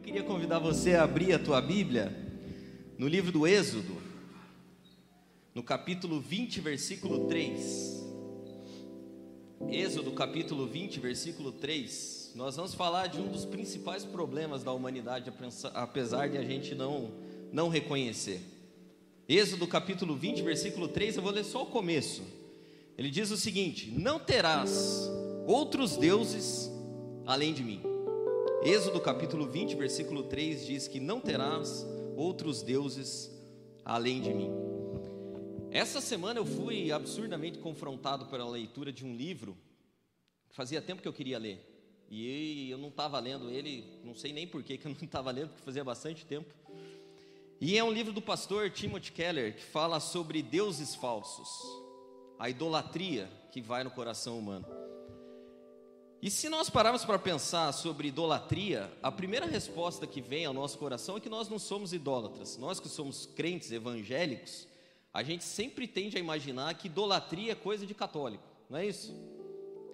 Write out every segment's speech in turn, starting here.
Eu queria convidar você a abrir a tua Bíblia no livro do Êxodo, no capítulo 20, versículo 3. Êxodo, capítulo 20, versículo 3. Nós vamos falar de um dos principais problemas da humanidade, apesar de a gente não, não reconhecer. Êxodo, capítulo 20, versículo 3, eu vou ler só o começo. Ele diz o seguinte: Não terás outros deuses além de mim. Êxodo capítulo 20, versículo 3 diz que não terás outros deuses além de mim. Essa semana eu fui absurdamente confrontado pela leitura de um livro que fazia tempo que eu queria ler. E eu não estava lendo ele, não sei nem por que eu não estava lendo, porque fazia bastante tempo. E é um livro do pastor Timothy Keller que fala sobre deuses falsos, a idolatria que vai no coração humano. E se nós pararmos para pensar sobre idolatria, a primeira resposta que vem ao nosso coração é que nós não somos idólatras. Nós que somos crentes evangélicos, a gente sempre tende a imaginar que idolatria é coisa de católico, não é isso?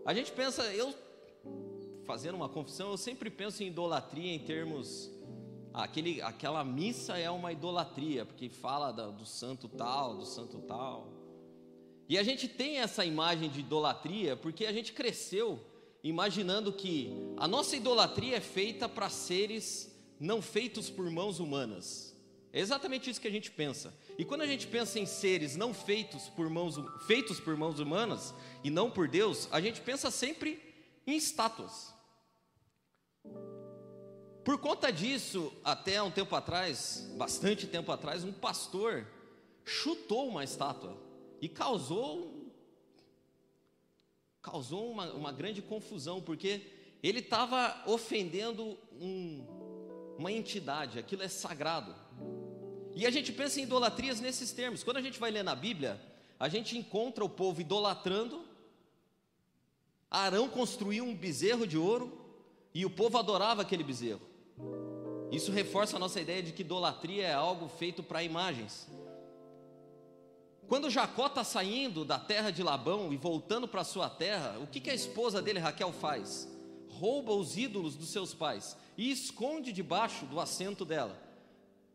A gente pensa, eu fazendo uma confissão, eu sempre penso em idolatria em termos aquele, aquela missa é uma idolatria, porque fala da, do santo tal, do santo tal. E a gente tem essa imagem de idolatria porque a gente cresceu imaginando que a nossa idolatria é feita para seres não feitos por mãos humanas. É exatamente isso que a gente pensa. E quando a gente pensa em seres não feitos por mãos feitos por mãos humanas e não por Deus, a gente pensa sempre em estátuas. Por conta disso, até um tempo atrás, bastante tempo atrás, um pastor chutou uma estátua e causou causou uma, uma grande confusão, porque ele estava ofendendo um, uma entidade, aquilo é sagrado. E a gente pensa em idolatrias nesses termos. Quando a gente vai ler na Bíblia, a gente encontra o povo idolatrando. Arão construiu um bezerro de ouro e o povo adorava aquele bezerro. Isso reforça a nossa ideia de que idolatria é algo feito para imagens. Quando Jacó está saindo da terra de Labão e voltando para sua terra, o que, que a esposa dele, Raquel, faz? Rouba os ídolos dos seus pais e esconde debaixo do assento dela.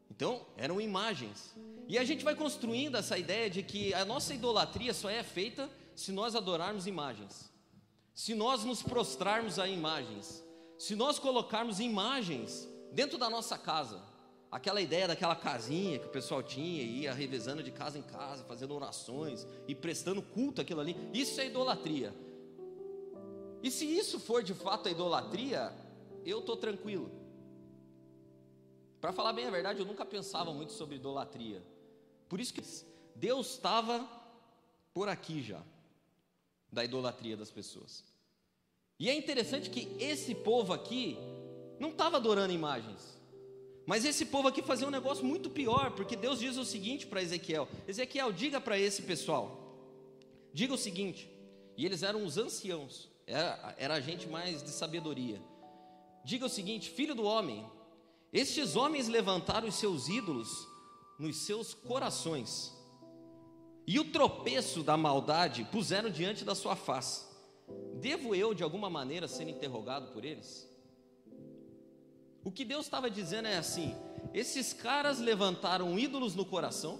Então, eram imagens. E a gente vai construindo essa ideia de que a nossa idolatria só é feita se nós adorarmos imagens, se nós nos prostrarmos a imagens, se nós colocarmos imagens dentro da nossa casa. Aquela ideia daquela casinha que o pessoal tinha e ia revezando de casa em casa, fazendo orações e prestando culto àquilo ali, isso é idolatria. E se isso for de fato a idolatria, eu estou tranquilo. Para falar bem a verdade, eu nunca pensava muito sobre idolatria. Por isso que Deus estava por aqui já, da idolatria das pessoas. E é interessante que esse povo aqui não estava adorando imagens. Mas esse povo aqui fazia um negócio muito pior, porque Deus diz o seguinte para Ezequiel: Ezequiel, diga para esse pessoal, diga o seguinte, e eles eram os anciãos, era, era a gente mais de sabedoria. Diga o seguinte, filho do homem, estes homens levantaram os seus ídolos nos seus corações, e o tropeço da maldade puseram diante da sua face. Devo eu, de alguma maneira, ser interrogado por eles? O que Deus estava dizendo é assim: esses caras levantaram ídolos no coração,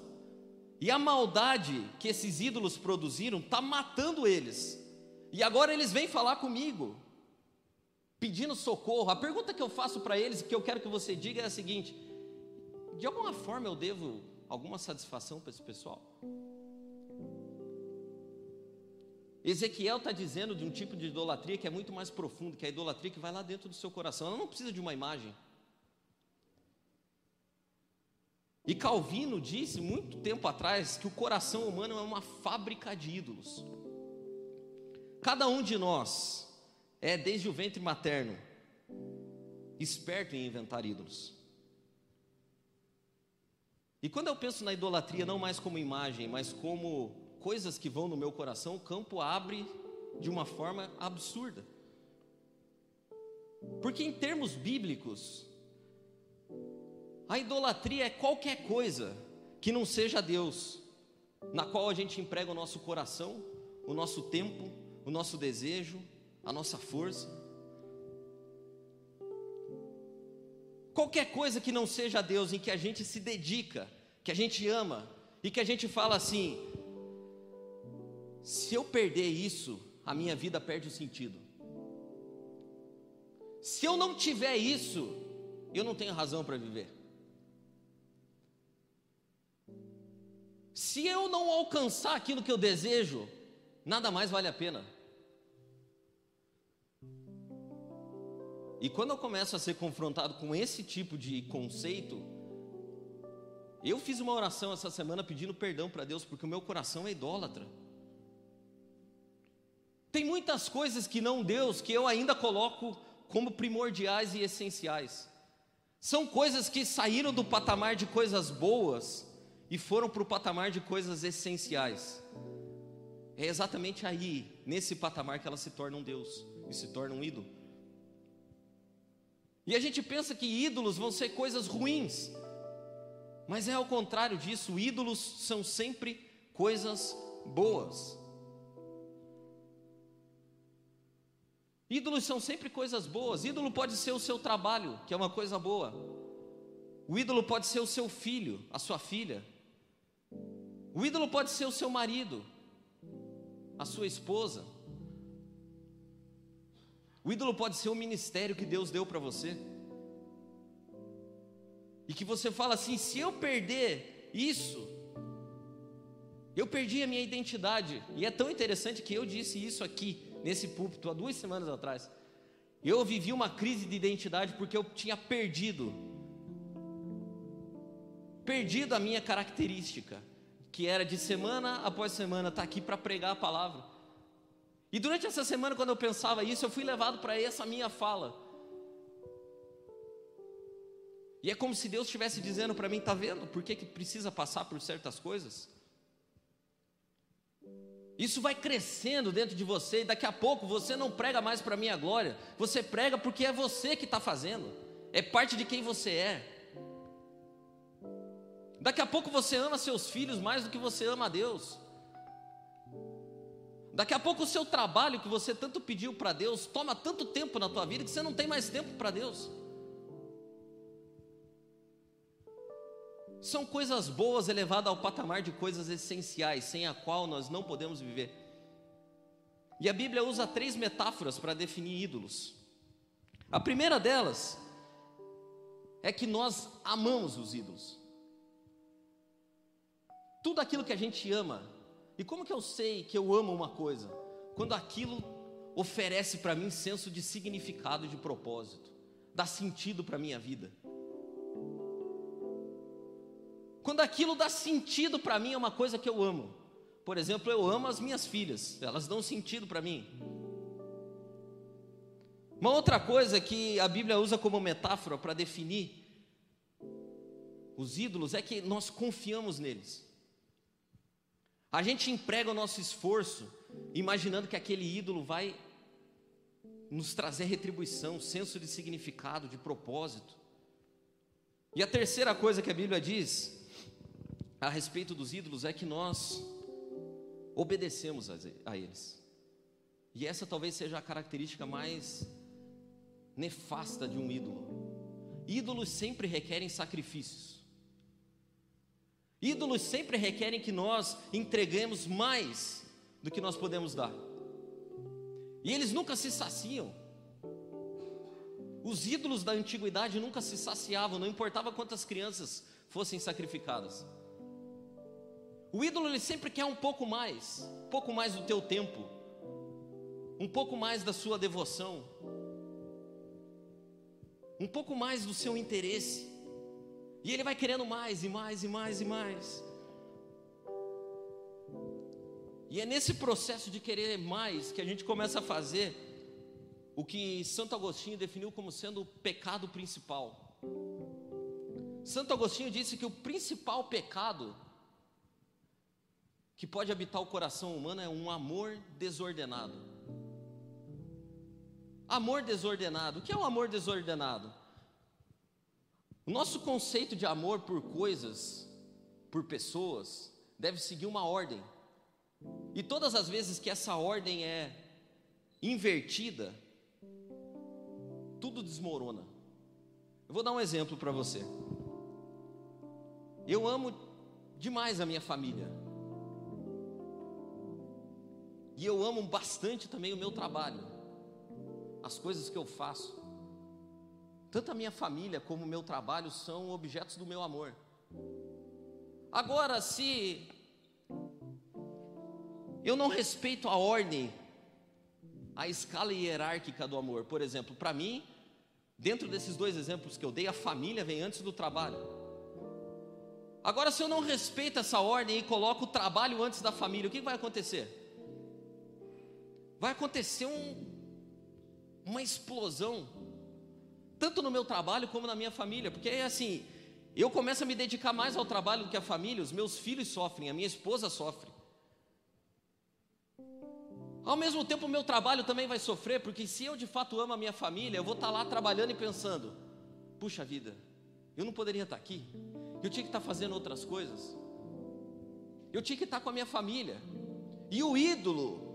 e a maldade que esses ídolos produziram está matando eles. E agora eles vêm falar comigo, pedindo socorro. A pergunta que eu faço para eles, que eu quero que você diga é a seguinte: de alguma forma eu devo alguma satisfação para esse pessoal? Ezequiel está dizendo de um tipo de idolatria que é muito mais profundo, que é a idolatria que vai lá dentro do seu coração. Ela não precisa de uma imagem. E Calvino disse muito tempo atrás que o coração humano é uma fábrica de ídolos. Cada um de nós é, desde o ventre materno, esperto em inventar ídolos. E quando eu penso na idolatria, não mais como imagem, mas como coisas que vão no meu coração, o campo abre de uma forma absurda. Porque em termos bíblicos, a idolatria é qualquer coisa que não seja Deus, na qual a gente emprega o nosso coração, o nosso tempo, o nosso desejo, a nossa força. Qualquer coisa que não seja Deus, em que a gente se dedica, que a gente ama e que a gente fala assim: se eu perder isso, a minha vida perde o sentido. Se eu não tiver isso, eu não tenho razão para viver. Se eu não alcançar aquilo que eu desejo, nada mais vale a pena. E quando eu começo a ser confrontado com esse tipo de conceito, eu fiz uma oração essa semana pedindo perdão para Deus, porque o meu coração é idólatra. Tem muitas coisas que não Deus que eu ainda coloco como primordiais e essenciais. São coisas que saíram do patamar de coisas boas e foram para o patamar de coisas essenciais. É exatamente aí, nesse patamar, que elas se tornam Deus e se tornam um ídolo. E a gente pensa que ídolos vão ser coisas ruins, mas é ao contrário disso, ídolos são sempre coisas boas. Ídolos são sempre coisas boas. Ídolo pode ser o seu trabalho, que é uma coisa boa. O ídolo pode ser o seu filho, a sua filha. O ídolo pode ser o seu marido, a sua esposa. O ídolo pode ser o ministério que Deus deu para você. E que você fala assim: se eu perder isso, eu perdi a minha identidade. E é tão interessante que eu disse isso aqui, nesse púlpito, há duas semanas atrás. Eu vivi uma crise de identidade porque eu tinha perdido, perdido a minha característica, que era de semana após semana estar tá aqui para pregar a palavra. E durante essa semana, quando eu pensava isso, eu fui levado para essa minha fala. E é como se Deus estivesse dizendo para mim: está vendo por que, que precisa passar por certas coisas? Isso vai crescendo dentro de você, e daqui a pouco você não prega mais para a minha glória, você prega porque é você que está fazendo, é parte de quem você é. Daqui a pouco você ama seus filhos mais do que você ama a Deus. Daqui a pouco o seu trabalho que você tanto pediu para Deus toma tanto tempo na tua vida que você não tem mais tempo para Deus. São coisas boas elevadas ao patamar de coisas essenciais, sem a qual nós não podemos viver. E a Bíblia usa três metáforas para definir ídolos. A primeira delas é que nós amamos os ídolos. Tudo aquilo que a gente ama e como que eu sei que eu amo uma coisa? Quando aquilo oferece para mim senso de significado, de propósito, dá sentido para minha vida. Quando aquilo dá sentido para mim é uma coisa que eu amo. Por exemplo, eu amo as minhas filhas, elas dão sentido para mim. Uma outra coisa que a Bíblia usa como metáfora para definir os ídolos é que nós confiamos neles. A gente emprega o nosso esforço imaginando que aquele ídolo vai nos trazer retribuição, senso de significado, de propósito. E a terceira coisa que a Bíblia diz a respeito dos ídolos é que nós obedecemos a eles. E essa talvez seja a característica mais nefasta de um ídolo. Ídolos sempre requerem sacrifícios. Ídolos sempre requerem que nós entreguemos mais do que nós podemos dar. E eles nunca se saciam. Os ídolos da antiguidade nunca se saciavam, não importava quantas crianças fossem sacrificadas. O ídolo ele sempre quer um pouco mais, um pouco mais do teu tempo, um pouco mais da sua devoção, um pouco mais do seu interesse. E ele vai querendo mais e mais e mais e mais. E é nesse processo de querer mais que a gente começa a fazer o que Santo Agostinho definiu como sendo o pecado principal. Santo Agostinho disse que o principal pecado que pode habitar o coração humano é um amor desordenado. Amor desordenado. O que é um amor desordenado? O nosso conceito de amor por coisas, por pessoas, deve seguir uma ordem. E todas as vezes que essa ordem é invertida, tudo desmorona. Eu vou dar um exemplo para você. Eu amo demais a minha família. E eu amo bastante também o meu trabalho, as coisas que eu faço. Tanto a minha família como o meu trabalho são objetos do meu amor. Agora, se eu não respeito a ordem, a escala hierárquica do amor, por exemplo, para mim, dentro desses dois exemplos que eu dei, a família vem antes do trabalho. Agora, se eu não respeito essa ordem e coloco o trabalho antes da família, o que vai acontecer? Vai acontecer um, uma explosão, tanto no meu trabalho como na minha família, porque é assim, eu começo a me dedicar mais ao trabalho do que à família, os meus filhos sofrem, a minha esposa sofre. Ao mesmo tempo, o meu trabalho também vai sofrer, porque se eu de fato amo a minha família, eu vou estar lá trabalhando e pensando: puxa vida, eu não poderia estar aqui, eu tinha que estar fazendo outras coisas, eu tinha que estar com a minha família, e o ídolo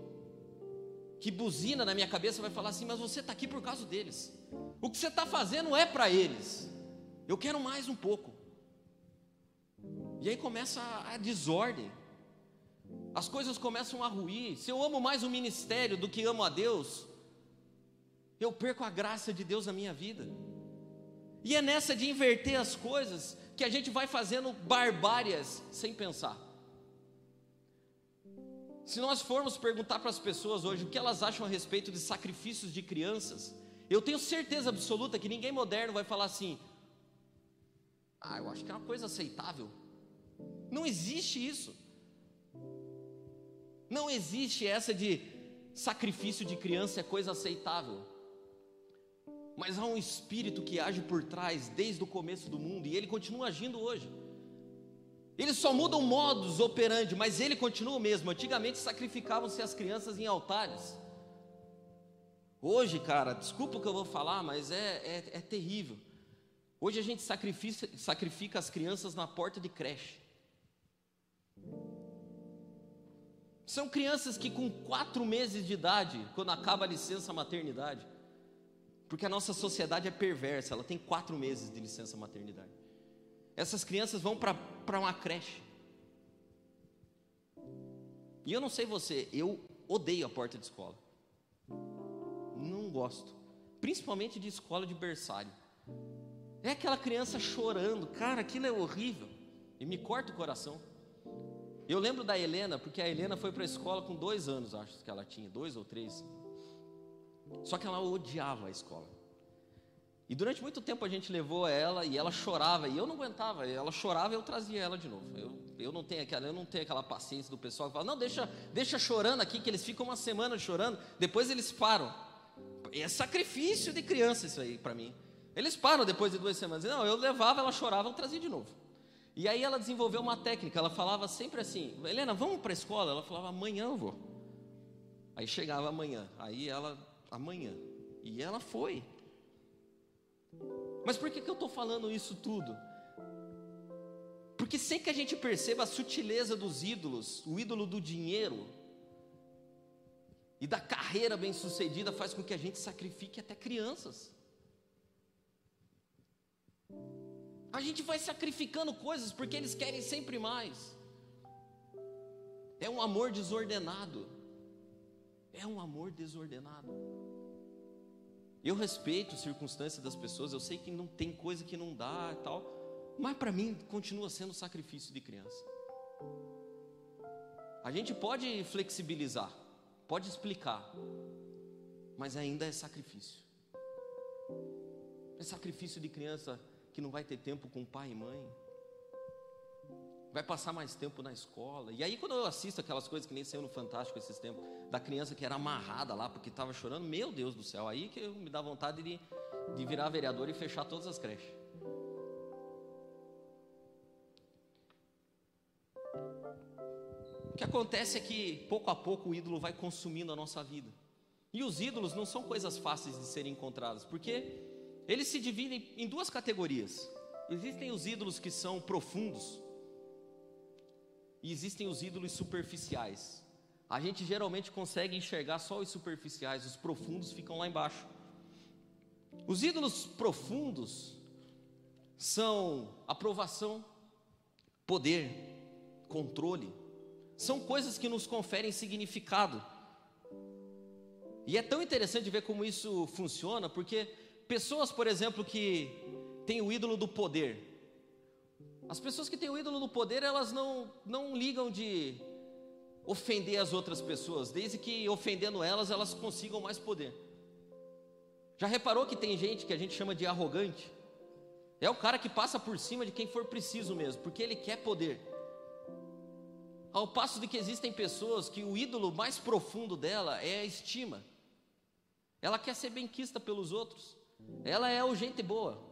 que buzina na minha cabeça vai falar assim: Mas você está aqui por causa deles. O que você está fazendo é para eles. Eu quero mais um pouco. E aí começa a, desordem. As coisas começam a ruir. Se eu amo mais o ministério do que amo a Deus, eu perco a graça de Deus na minha vida. E é nessa de inverter as coisas que a gente vai fazendo barbárias sem pensar. Se nós formos perguntar para as pessoas hoje o que elas acham a respeito de sacrifícios de crianças, eu tenho certeza absoluta que ninguém moderno vai falar assim: ah, eu acho que é uma coisa aceitável. Não existe isso. Não existe essa de sacrifício de criança é coisa aceitável. Mas há um espírito que age por trás desde o começo do mundo e ele continua agindo hoje. Eles só mudam modos operandi, mas ele continua o mesmo. Antigamente sacrificavam-se as crianças em altares. Hoje, cara, desculpa o que eu vou falar, mas é, é, é terrível. Hoje a gente sacrifica, sacrifica as crianças na porta de creche. São crianças que com quatro meses de idade, quando acaba a licença maternidade, porque a nossa sociedade é perversa, ela tem quatro meses de licença maternidade. Essas crianças vão para uma creche. E eu não sei você, eu odeio a porta de escola. Não gosto. Principalmente de escola de berçário. É aquela criança chorando, cara, aquilo é horrível. E me corta o coração. Eu lembro da Helena, porque a Helena foi para a escola com dois anos, acho que ela tinha, dois ou três. Só que ela odiava a escola. E durante muito tempo a gente levou ela e ela chorava, e eu não aguentava, ela chorava e eu trazia ela de novo. Eu, eu, não tenho aquela, eu não tenho aquela paciência do pessoal que fala, não, deixa, deixa chorando aqui, que eles ficam uma semana chorando, depois eles param. É sacrifício de criança isso aí para mim. Eles param depois de duas semanas. Não, eu levava, ela chorava, eu trazia de novo. E aí ela desenvolveu uma técnica, ela falava sempre assim, Helena, vamos para a escola? Ela falava, amanhã eu vou. Aí chegava amanhã, aí ela, amanhã. E ela foi. Mas por que, que eu estou falando isso tudo? Porque sem que a gente perceba a sutileza dos ídolos, o ídolo do dinheiro e da carreira bem-sucedida faz com que a gente sacrifique até crianças. A gente vai sacrificando coisas porque eles querem sempre mais. É um amor desordenado. É um amor desordenado. Eu respeito a circunstância das pessoas, eu sei que não tem coisa que não dá e tal, mas para mim continua sendo sacrifício de criança. A gente pode flexibilizar, pode explicar, mas ainda é sacrifício. É sacrifício de criança que não vai ter tempo com pai e mãe vai passar mais tempo na escola. E aí, quando eu assisto aquelas coisas que nem saiu no Fantástico esses tempos, da criança que era amarrada lá porque estava chorando, meu Deus do céu, aí que me dá vontade de, de virar vereador e fechar todas as creches. O que acontece é que, pouco a pouco, o ídolo vai consumindo a nossa vida. E os ídolos não são coisas fáceis de serem encontradas, porque eles se dividem em duas categorias. Existem os ídolos que são profundos, e existem os ídolos superficiais. A gente geralmente consegue enxergar só os superficiais, os profundos ficam lá embaixo. Os ídolos profundos são aprovação, poder, controle. São coisas que nos conferem significado. E é tão interessante ver como isso funciona, porque pessoas, por exemplo, que têm o ídolo do poder, as pessoas que têm o ídolo do poder, elas não, não ligam de ofender as outras pessoas, desde que ofendendo elas, elas consigam mais poder. Já reparou que tem gente que a gente chama de arrogante? É o cara que passa por cima de quem for preciso mesmo, porque ele quer poder. Ao passo de que existem pessoas que o ídolo mais profundo dela é a estima. Ela quer ser benquista pelos outros. Ela é o gente boa.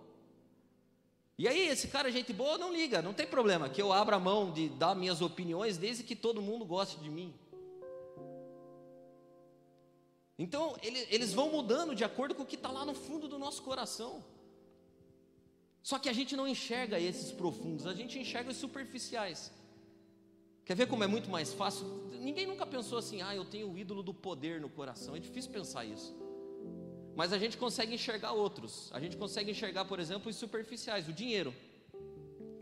E aí, esse cara, gente boa, não liga, não tem problema que eu abra mão de dar minhas opiniões desde que todo mundo goste de mim. Então, ele, eles vão mudando de acordo com o que está lá no fundo do nosso coração. Só que a gente não enxerga esses profundos, a gente enxerga os superficiais. Quer ver como é muito mais fácil? Ninguém nunca pensou assim, ah, eu tenho o ídolo do poder no coração. É difícil pensar isso. Mas a gente consegue enxergar outros. A gente consegue enxergar, por exemplo, os superficiais, o dinheiro.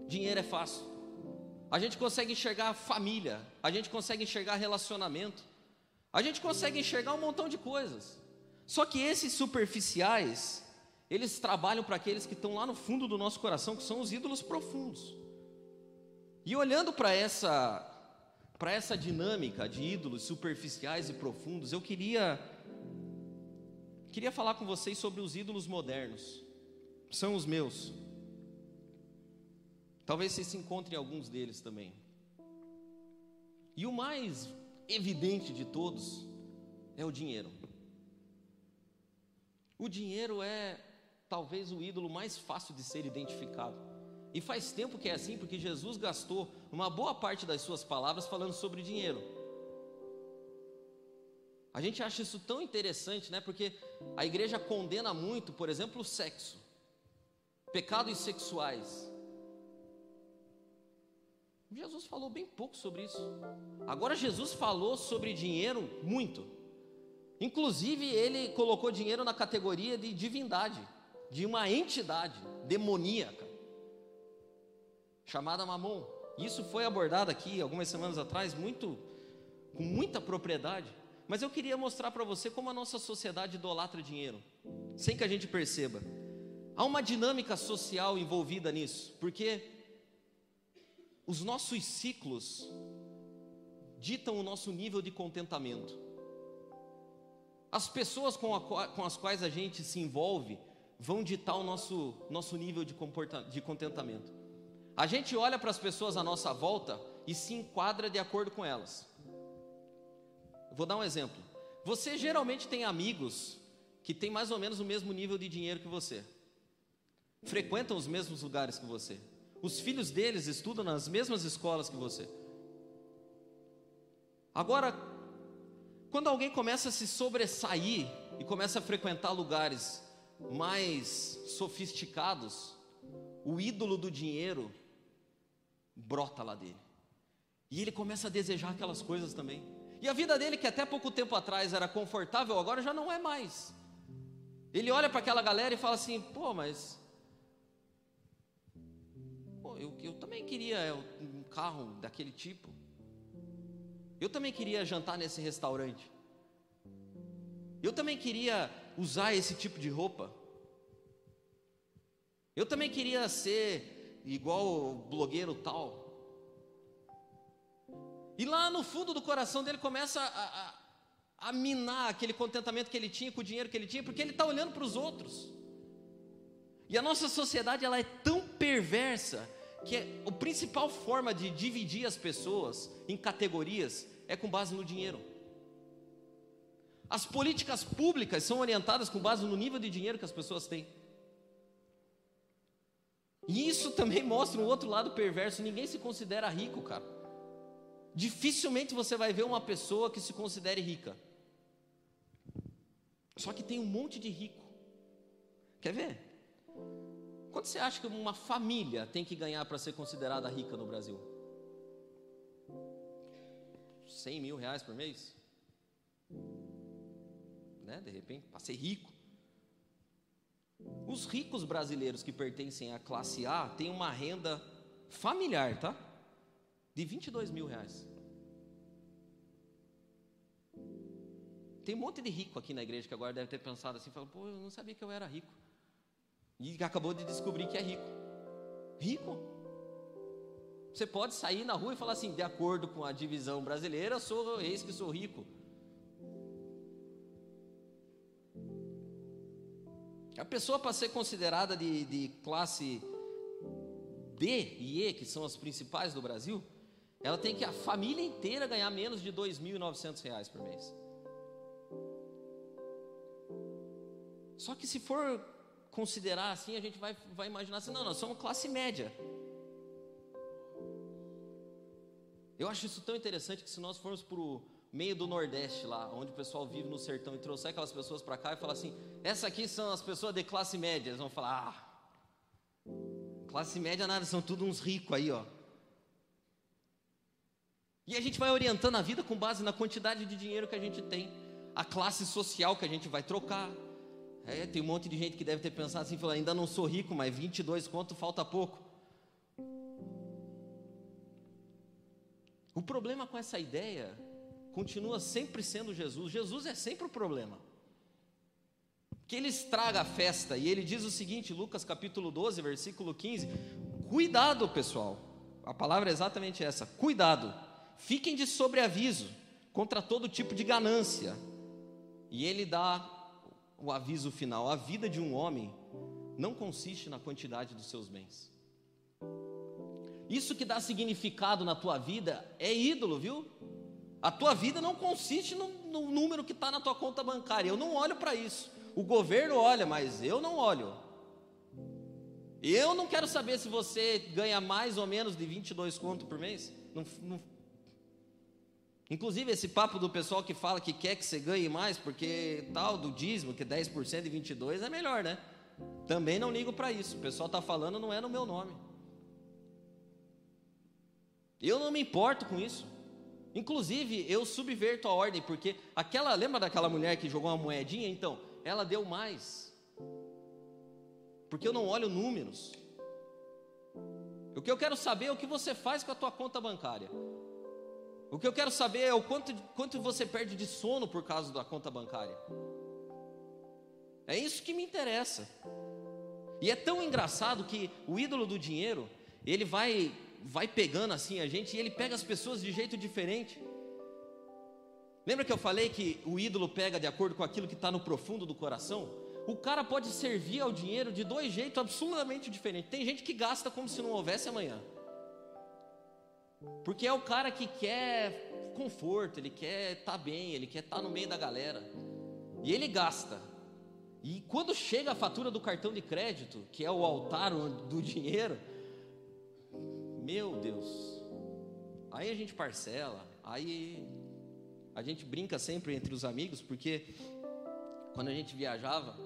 Dinheiro é fácil. A gente consegue enxergar família. A gente consegue enxergar relacionamento. A gente consegue enxergar um montão de coisas. Só que esses superficiais, eles trabalham para aqueles que estão lá no fundo do nosso coração, que são os ídolos profundos. E olhando para essa para essa dinâmica de ídolos superficiais e profundos, eu queria queria falar com vocês sobre os ídolos modernos. São os meus. Talvez vocês se encontrem alguns deles também. E o mais evidente de todos é o dinheiro. O dinheiro é talvez o ídolo mais fácil de ser identificado. E faz tempo que é assim, porque Jesus gastou uma boa parte das suas palavras falando sobre dinheiro. A gente acha isso tão interessante, né? Porque a igreja condena muito, por exemplo, o sexo, pecados sexuais. Jesus falou bem pouco sobre isso. Agora, Jesus falou sobre dinheiro muito. Inclusive, ele colocou dinheiro na categoria de divindade de uma entidade demoníaca chamada Mamon. Isso foi abordado aqui algumas semanas atrás, muito com muita propriedade. Mas eu queria mostrar para você como a nossa sociedade idolatra dinheiro, sem que a gente perceba. Há uma dinâmica social envolvida nisso, porque os nossos ciclos ditam o nosso nível de contentamento. As pessoas com, a, com as quais a gente se envolve vão ditar o nosso, nosso nível de, de contentamento. A gente olha para as pessoas à nossa volta e se enquadra de acordo com elas. Vou dar um exemplo. Você geralmente tem amigos que têm mais ou menos o mesmo nível de dinheiro que você, frequentam os mesmos lugares que você, os filhos deles estudam nas mesmas escolas que você. Agora, quando alguém começa a se sobressair e começa a frequentar lugares mais sofisticados, o ídolo do dinheiro brota lá dele. E ele começa a desejar aquelas coisas também. E a vida dele, que até pouco tempo atrás era confortável, agora já não é mais. Ele olha para aquela galera e fala assim: pô, mas. Pô, eu, eu também queria um carro daquele tipo. Eu também queria jantar nesse restaurante. Eu também queria usar esse tipo de roupa. Eu também queria ser igual o blogueiro tal. E lá no fundo do coração dele começa a, a, a minar aquele contentamento que ele tinha com o dinheiro que ele tinha, porque ele está olhando para os outros. E a nossa sociedade ela é tão perversa que é, a principal forma de dividir as pessoas em categorias é com base no dinheiro. As políticas públicas são orientadas com base no nível de dinheiro que as pessoas têm. E isso também mostra um outro lado perverso. Ninguém se considera rico, cara. Dificilmente você vai ver uma pessoa que se considere rica. Só que tem um monte de rico. Quer ver? Quanto você acha que uma família tem que ganhar para ser considerada rica no Brasil? 100 mil reais por mês? né? De repente, para ser rico. Os ricos brasileiros que pertencem à classe A têm uma renda familiar, tá? De 22 mil reais. Tem um monte de rico aqui na igreja que agora deve ter pensado assim, falou, pô, eu não sabia que eu era rico. E acabou de descobrir que é rico. Rico? Você pode sair na rua e falar assim, de acordo com a divisão brasileira, sou eis que sou rico. A pessoa para ser considerada de, de classe D e E, que são as principais do Brasil, ela tem que a família inteira ganhar menos de R$ 2.900 por mês. Só que se for considerar assim, a gente vai, vai imaginar assim, não, nós somos classe média. Eu acho isso tão interessante que se nós formos para o meio do Nordeste lá, onde o pessoal vive no sertão e trouxer aquelas pessoas para cá e falar assim, essas aqui são as pessoas de classe média, eles vão falar, ah, classe média nada, são tudo uns ricos aí, ó. E a gente vai orientando a vida com base na quantidade de dinheiro que a gente tem, a classe social que a gente vai trocar. É, tem um monte de gente que deve ter pensado assim, falando, ainda não sou rico, mas 22 conto falta pouco. O problema com essa ideia continua sempre sendo Jesus. Jesus é sempre o problema. Que ele estraga a festa. E ele diz o seguinte, Lucas capítulo 12, versículo 15: Cuidado, pessoal. A palavra é exatamente essa: cuidado. Fiquem de sobreaviso contra todo tipo de ganância. E ele dá o aviso final: a vida de um homem não consiste na quantidade dos seus bens. Isso que dá significado na tua vida é ídolo, viu? A tua vida não consiste no, no número que está na tua conta bancária. Eu não olho para isso. O governo olha, mas eu não olho. Eu não quero saber se você ganha mais ou menos de 22 conto por mês. Não, não... Inclusive, esse papo do pessoal que fala que quer que você ganhe mais, porque tal do dízimo, que 10% de 22 é melhor, né? Também não ligo para isso. O pessoal está falando, não é no meu nome. Eu não me importo com isso. Inclusive, eu subverto a ordem, porque aquela, lembra daquela mulher que jogou uma moedinha? Então, ela deu mais. Porque eu não olho números. O que eu quero saber é o que você faz com a tua conta bancária. O que eu quero saber é o quanto, quanto você perde de sono por causa da conta bancária. É isso que me interessa. E é tão engraçado que o ídolo do dinheiro, ele vai vai pegando assim a gente e ele pega as pessoas de jeito diferente. Lembra que eu falei que o ídolo pega de acordo com aquilo que está no profundo do coração? O cara pode servir ao dinheiro de dois jeitos absolutamente diferentes. Tem gente que gasta como se não houvesse amanhã. Porque é o cara que quer conforto, ele quer estar tá bem, ele quer estar tá no meio da galera. E ele gasta. E quando chega a fatura do cartão de crédito, que é o altar do dinheiro, meu Deus. Aí a gente parcela, aí a gente brinca sempre entre os amigos, porque quando a gente viajava,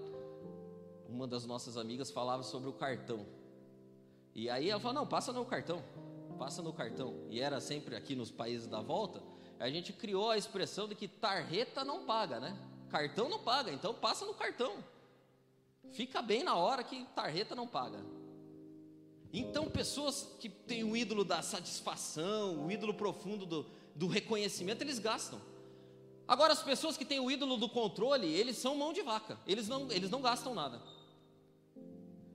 uma das nossas amigas falava sobre o cartão. E aí ela falou: não, passa no cartão, passa no cartão. E era sempre aqui nos países da volta, a gente criou a expressão de que tarreta não paga, né? Cartão não paga, então passa no cartão. Fica bem na hora que tarreta não paga. Então, pessoas que têm o ídolo da satisfação, o ídolo profundo do, do reconhecimento, eles gastam. Agora, as pessoas que têm o ídolo do controle, eles são mão de vaca, eles não, eles não gastam nada.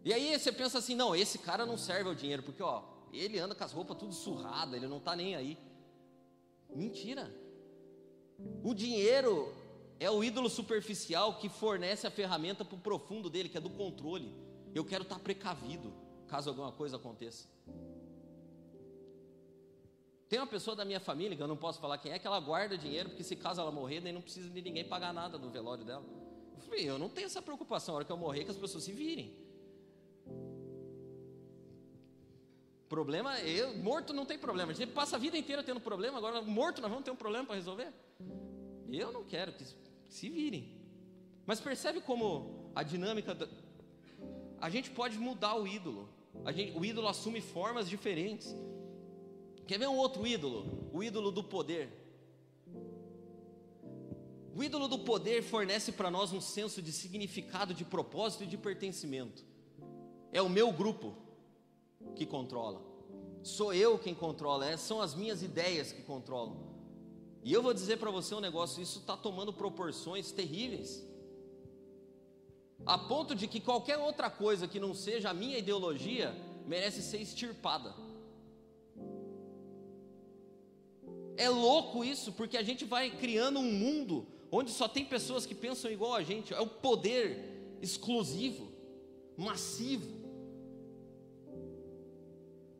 E aí você pensa assim: não, esse cara não serve ao dinheiro, porque ó, ele anda com as roupas tudo surrada, ele não está nem aí. Mentira. O dinheiro é o ídolo superficial que fornece a ferramenta para o profundo dele, que é do controle. Eu quero estar tá precavido caso alguma coisa aconteça. Tem uma pessoa da minha família, que eu não posso falar quem é, que ela guarda dinheiro, porque se caso ela morrer, nem não precisa de ninguém pagar nada no velório dela. Eu falei, eu não tenho essa preocupação, a hora que eu morrer, que as pessoas se virem. Problema, eu, morto não tem problema. A gente passa a vida inteira tendo problema, agora morto nós vamos ter um problema para resolver? Eu não quero que se virem. Mas percebe como a dinâmica, da, a gente pode mudar o ídolo. Gente, o ídolo assume formas diferentes. Quer ver um outro ídolo? O ídolo do poder. O ídolo do poder fornece para nós um senso de significado, de propósito e de pertencimento. É o meu grupo que controla. Sou eu quem controla, é, são as minhas ideias que controlam. E eu vou dizer para você um negócio: isso está tomando proporções terríveis, a ponto de que qualquer outra coisa que não seja a minha ideologia merece ser extirpada. É louco isso, porque a gente vai criando um mundo onde só tem pessoas que pensam igual a gente, é o poder exclusivo, massivo.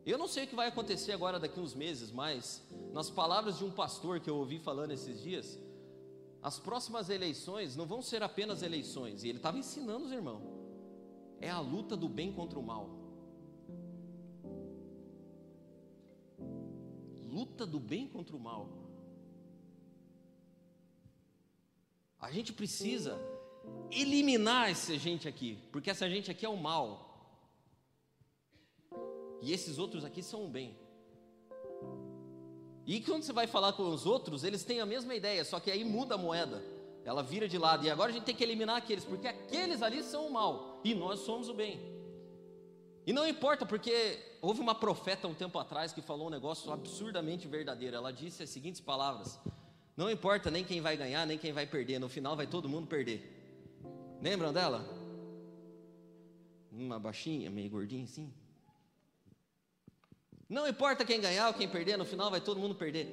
Eu não sei o que vai acontecer agora daqui uns meses, mas nas palavras de um pastor que eu ouvi falando esses dias, as próximas eleições não vão ser apenas eleições, e ele estava ensinando os irmãos, é a luta do bem contra o mal. Luta do bem contra o mal. A gente precisa eliminar essa gente aqui, porque essa gente aqui é o mal. E esses outros aqui são o bem. E quando você vai falar com os outros, eles têm a mesma ideia, só que aí muda a moeda. Ela vira de lado. E agora a gente tem que eliminar aqueles, porque aqueles ali são o mal e nós somos o bem. E não importa, porque houve uma profeta um tempo atrás que falou um negócio absurdamente verdadeiro. Ela disse as seguintes palavras: Não importa nem quem vai ganhar, nem quem vai perder, no final vai todo mundo perder. Lembram dela? Uma baixinha, meio gordinha assim. Não importa quem ganhar ou quem perder, no final vai todo mundo perder.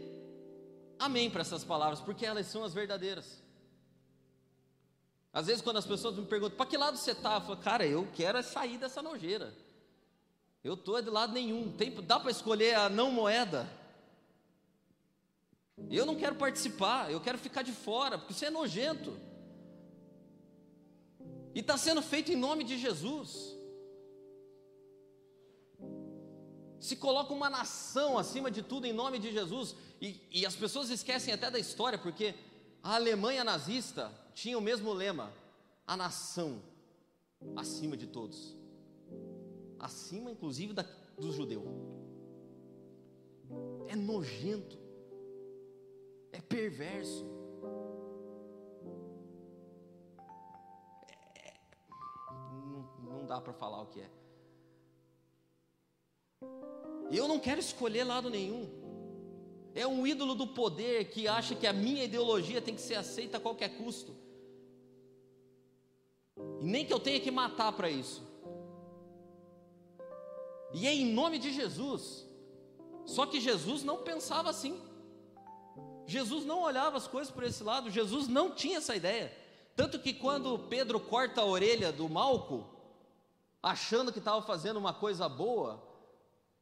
Amém para essas palavras, porque elas são as verdadeiras. Às vezes, quando as pessoas me perguntam, para que lado você está? Eu falo, cara, eu quero é sair dessa nojeira. Eu estou de lado nenhum. Tem, dá para escolher a não moeda? Eu não quero participar, eu quero ficar de fora, porque isso é nojento. E está sendo feito em nome de Jesus. Se coloca uma nação acima de tudo em nome de Jesus, e, e, as pessoas esquecem até da história, porque a Alemanha nazista tinha o mesmo lema: a nação acima de todos, acima inclusive da, do judeu. É nojento, é perverso. É, não, não dá para falar o que é. Eu não quero escolher lado nenhum. É um ídolo do poder que acha que a minha ideologia tem que ser aceita a qualquer custo. E nem que eu tenha que matar para isso. E é em nome de Jesus. Só que Jesus não pensava assim. Jesus não olhava as coisas por esse lado. Jesus não tinha essa ideia. Tanto que quando Pedro corta a orelha do Malco, achando que estava fazendo uma coisa boa,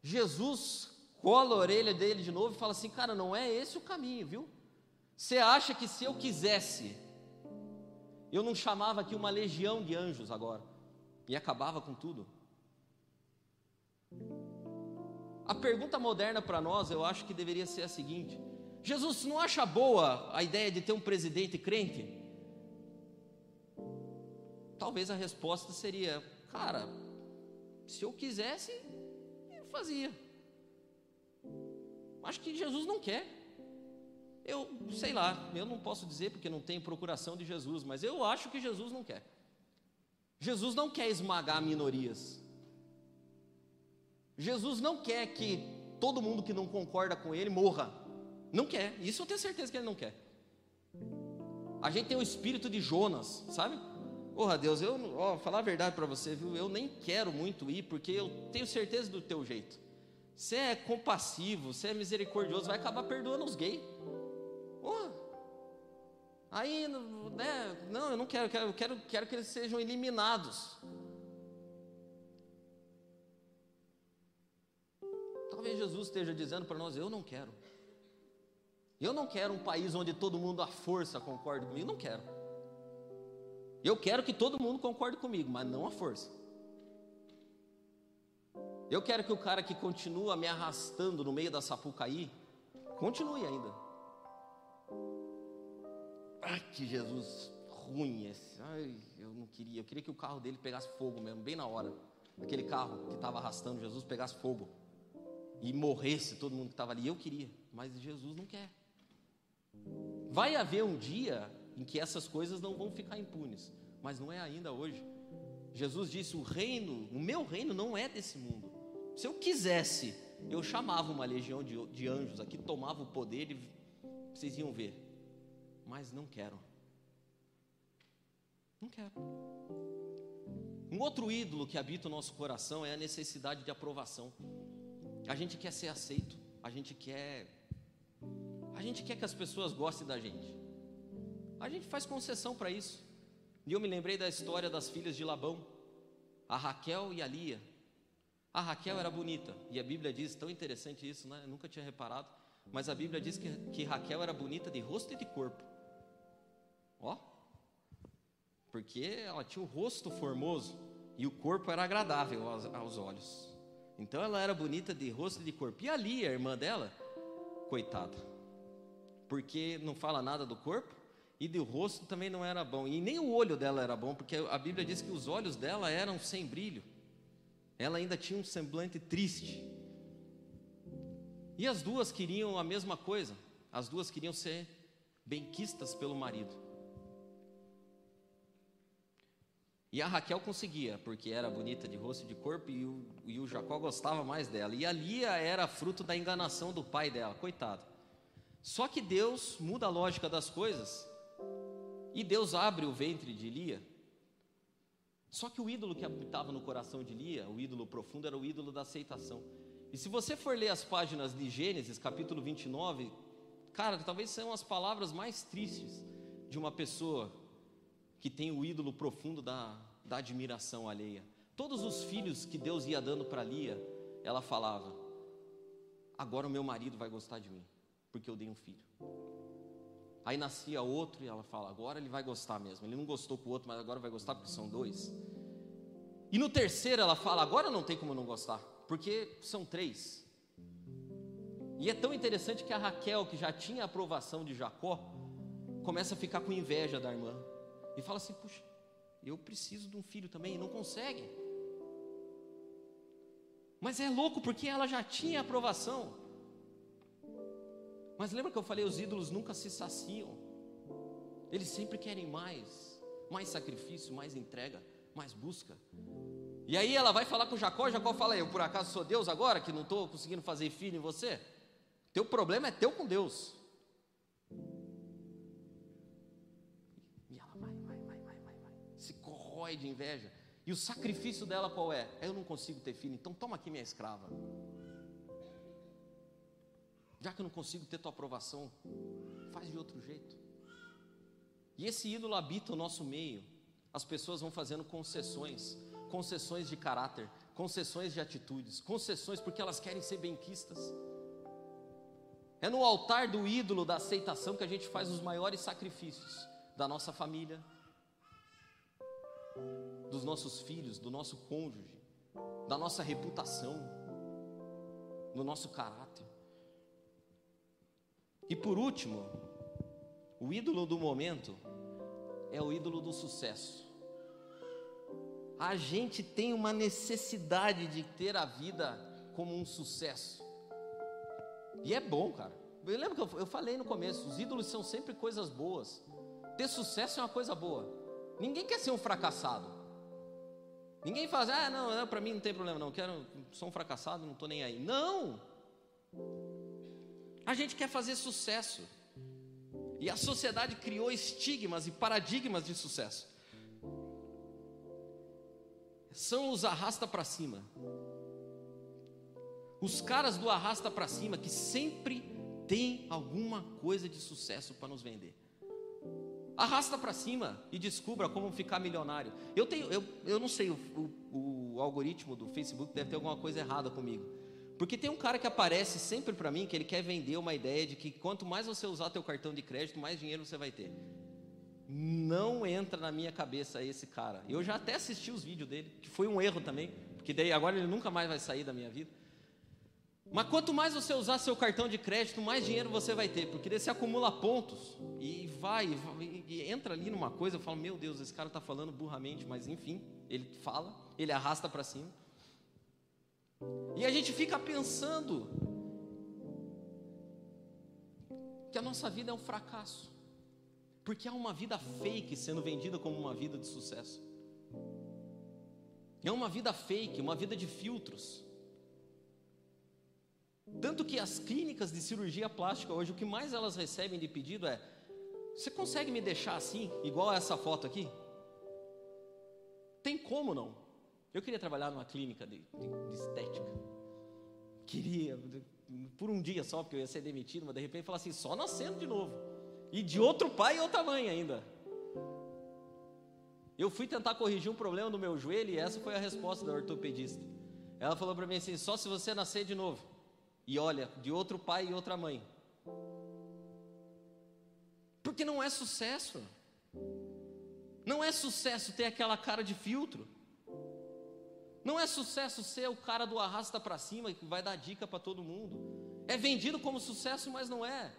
Jesus cola a orelha dele de novo e fala assim: Cara, não é esse o caminho, viu? Você acha que se eu quisesse, eu não chamava aqui uma legião de anjos agora e acabava com tudo? A pergunta moderna para nós, eu acho que deveria ser a seguinte: Jesus, não acha boa a ideia de ter um presidente crente? Talvez a resposta seria: Cara, se eu quisesse, fazia. Acho que Jesus não quer. Eu sei lá, eu não posso dizer porque não tenho procuração de Jesus, mas eu acho que Jesus não quer. Jesus não quer esmagar minorias. Jesus não quer que todo mundo que não concorda com ele morra. Não quer. Isso eu tenho certeza que ele não quer. A gente tem o espírito de Jonas, sabe? Porra, Deus, eu, ó, falar a verdade para você, viu? Eu nem quero muito ir, porque eu tenho certeza do teu jeito. Você é compassivo, você é misericordioso, vai acabar perdoando os gays. Porra. Aí, né? Não, eu não quero, eu quero, quero que eles sejam eliminados. Talvez Jesus esteja dizendo para nós: eu não quero. Eu não quero um país onde todo mundo à força concorde comigo, não quero. Eu quero que todo mundo concorde comigo, mas não a força. Eu quero que o cara que continua me arrastando no meio da Sapucaí, continue ainda. Ai, que Jesus ruim esse. Ai, eu não queria. Eu queria que o carro dele pegasse fogo mesmo, bem na hora. Aquele carro que estava arrastando Jesus pegasse fogo. E morresse todo mundo que estava ali. Eu queria, mas Jesus não quer. Vai haver um dia em que essas coisas não vão ficar impunes, mas não é ainda hoje. Jesus disse: O reino, o meu reino não é desse mundo. Se eu quisesse, eu chamava uma legião de, de anjos aqui, tomava o poder e vocês iam ver, mas não quero. Não quero. Um outro ídolo que habita o nosso coração é a necessidade de aprovação. A gente quer ser aceito, a gente quer a gente quer que as pessoas gostem da gente. A gente faz concessão para isso. E eu me lembrei da história das filhas de Labão, a Raquel e a Lia. A Raquel era bonita, e a Bíblia diz, tão interessante isso, né? Eu nunca tinha reparado, mas a Bíblia diz que, que Raquel era bonita de rosto e de corpo. Ó, porque ela tinha o rosto formoso e o corpo era agradável aos, aos olhos. Então ela era bonita de rosto e de corpo. E ali, a irmã dela, coitada, porque não fala nada do corpo e do rosto também não era bom. E nem o olho dela era bom, porque a Bíblia diz que os olhos dela eram sem brilho. Ela ainda tinha um semblante triste. E as duas queriam a mesma coisa. As duas queriam ser benquistas pelo marido. E a Raquel conseguia, porque era bonita de rosto e de corpo, e o, e o Jacó gostava mais dela. E a Lia era fruto da enganação do pai dela, coitado. Só que Deus muda a lógica das coisas, e Deus abre o ventre de Lia. Só que o ídolo que habitava no coração de Lia, o ídolo profundo, era o ídolo da aceitação. E se você for ler as páginas de Gênesis, capítulo 29, cara, talvez são as palavras mais tristes de uma pessoa que tem o ídolo profundo da, da admiração alheia. Todos os filhos que Deus ia dando para Lia, ela falava: Agora o meu marido vai gostar de mim, porque eu dei um filho. Aí nascia outro e ela fala: Agora ele vai gostar mesmo. Ele não gostou com o outro, mas agora vai gostar porque são dois. E no terceiro ela fala: Agora não tem como não gostar, porque são três. E é tão interessante que a Raquel, que já tinha a aprovação de Jacó, começa a ficar com inveja da irmã e fala assim: puxa, eu preciso de um filho também, e não consegue. Mas é louco porque ela já tinha aprovação. Mas lembra que eu falei, os ídolos nunca se saciam. Eles sempre querem mais, mais sacrifício, mais entrega, mais busca. E aí ela vai falar com Jacó, Jacó fala: "Eu por acaso sou Deus agora que não estou conseguindo fazer filho em você? Teu problema é teu com Deus." corrói de inveja. E o sacrifício dela qual é? Eu não consigo ter filho, então toma aqui minha escrava. Já que eu não consigo ter tua aprovação, faz de outro jeito. E esse ídolo habita o nosso meio. As pessoas vão fazendo concessões, concessões de caráter, concessões de atitudes, concessões porque elas querem ser benquistas. É no altar do ídolo da aceitação que a gente faz os maiores sacrifícios da nossa família, dos nossos filhos, do nosso cônjuge, da nossa reputação, do nosso caráter. E por último, o ídolo do momento é o ídolo do sucesso. A gente tem uma necessidade de ter a vida como um sucesso. E é bom, cara. Eu lembro que eu, falei no começo: os ídolos são sempre coisas boas. Ter sucesso é uma coisa boa. Ninguém quer ser um fracassado. Ninguém faz, ah, não, não para mim não tem problema, não, quero, sou um fracassado, não estou nem aí. Não! A gente quer fazer sucesso. E a sociedade criou estigmas e paradigmas de sucesso. São os arrasta para cima. Os caras do arrasta para cima que sempre tem alguma coisa de sucesso para nos vender. Arrasta para cima e descubra como ficar milionário. Eu tenho, eu, eu não sei, o, o, o algoritmo do Facebook deve ter alguma coisa errada comigo. Porque tem um cara que aparece sempre para mim que ele quer vender uma ideia de que quanto mais você usar teu cartão de crédito, mais dinheiro você vai ter. Não entra na minha cabeça esse cara. Eu já até assisti os vídeos dele, que foi um erro também, porque daí agora ele nunca mais vai sair da minha vida. Mas quanto mais você usar seu cartão de crédito, mais dinheiro você vai ter, porque daí você acumula pontos e vai, e, e entra ali numa coisa, eu falo, meu Deus, esse cara está falando burramente, mas enfim, ele fala, ele arrasta para cima. E a gente fica pensando que a nossa vida é um fracasso. Porque há uma vida fake sendo vendida como uma vida de sucesso. É uma vida fake, uma vida de filtros. Tanto que as clínicas de cirurgia plástica hoje, o que mais elas recebem de pedido é: você consegue me deixar assim, igual essa foto aqui? Tem como não? Eu queria trabalhar numa clínica de, de, de estética. Queria, por um dia só, porque eu ia ser demitido, mas de repente falar assim, só nascendo de novo. E de outro pai e outra mãe ainda. Eu fui tentar corrigir um problema no meu joelho e essa foi a resposta da ortopedista. Ela falou para mim assim: só se você nascer de novo. E olha, de outro pai e outra mãe. Porque não é sucesso. Não é sucesso ter aquela cara de filtro. Não é sucesso ser o cara do arrasta para cima que vai dar dica para todo mundo. É vendido como sucesso, mas não é.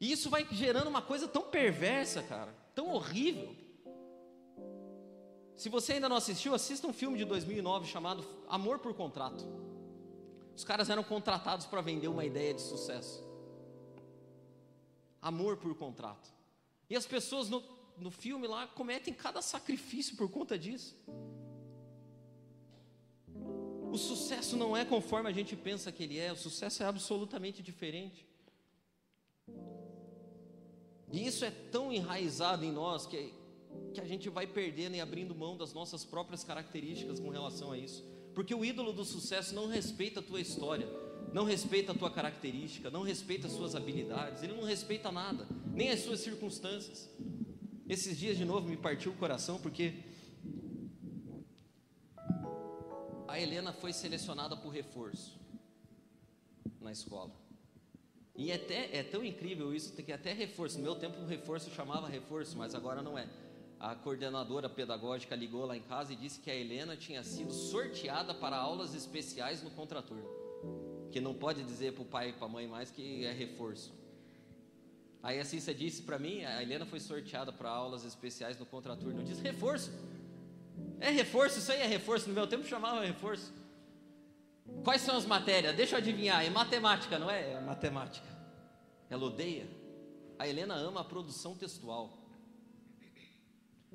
E isso vai gerando uma coisa tão perversa, cara, tão horrível. Se você ainda não assistiu, assista um filme de 2009 chamado Amor por Contrato. Os caras eram contratados para vender uma ideia de sucesso. Amor por contrato. E as pessoas no, no filme lá cometem cada sacrifício por conta disso. O sucesso não é conforme a gente pensa que ele é, o sucesso é absolutamente diferente. E isso é tão enraizado em nós que que a gente vai perdendo e abrindo mão das nossas próprias características com relação a isso. Porque o ídolo do sucesso não respeita a tua história, não respeita a tua característica, não respeita as suas habilidades, ele não respeita nada, nem as suas circunstâncias. Esses dias de novo me partiu o coração porque a Helena foi selecionada por reforço na escola. E é, até, é tão incrível isso, que até reforço, no meu tempo o reforço chamava reforço, mas agora não é a coordenadora pedagógica ligou lá em casa e disse que a Helena tinha sido sorteada para aulas especiais no contraturno. Que não pode dizer para o pai e para a mãe mais que é reforço. Aí a Cissa disse para mim, a Helena foi sorteada para aulas especiais no contraturno. Eu disse, reforço? É reforço, isso aí é reforço. No meu tempo chamava reforço. Quais são as matérias? Deixa eu adivinhar, é matemática, não é? É matemática. Ela odeia. A Helena ama a produção textual.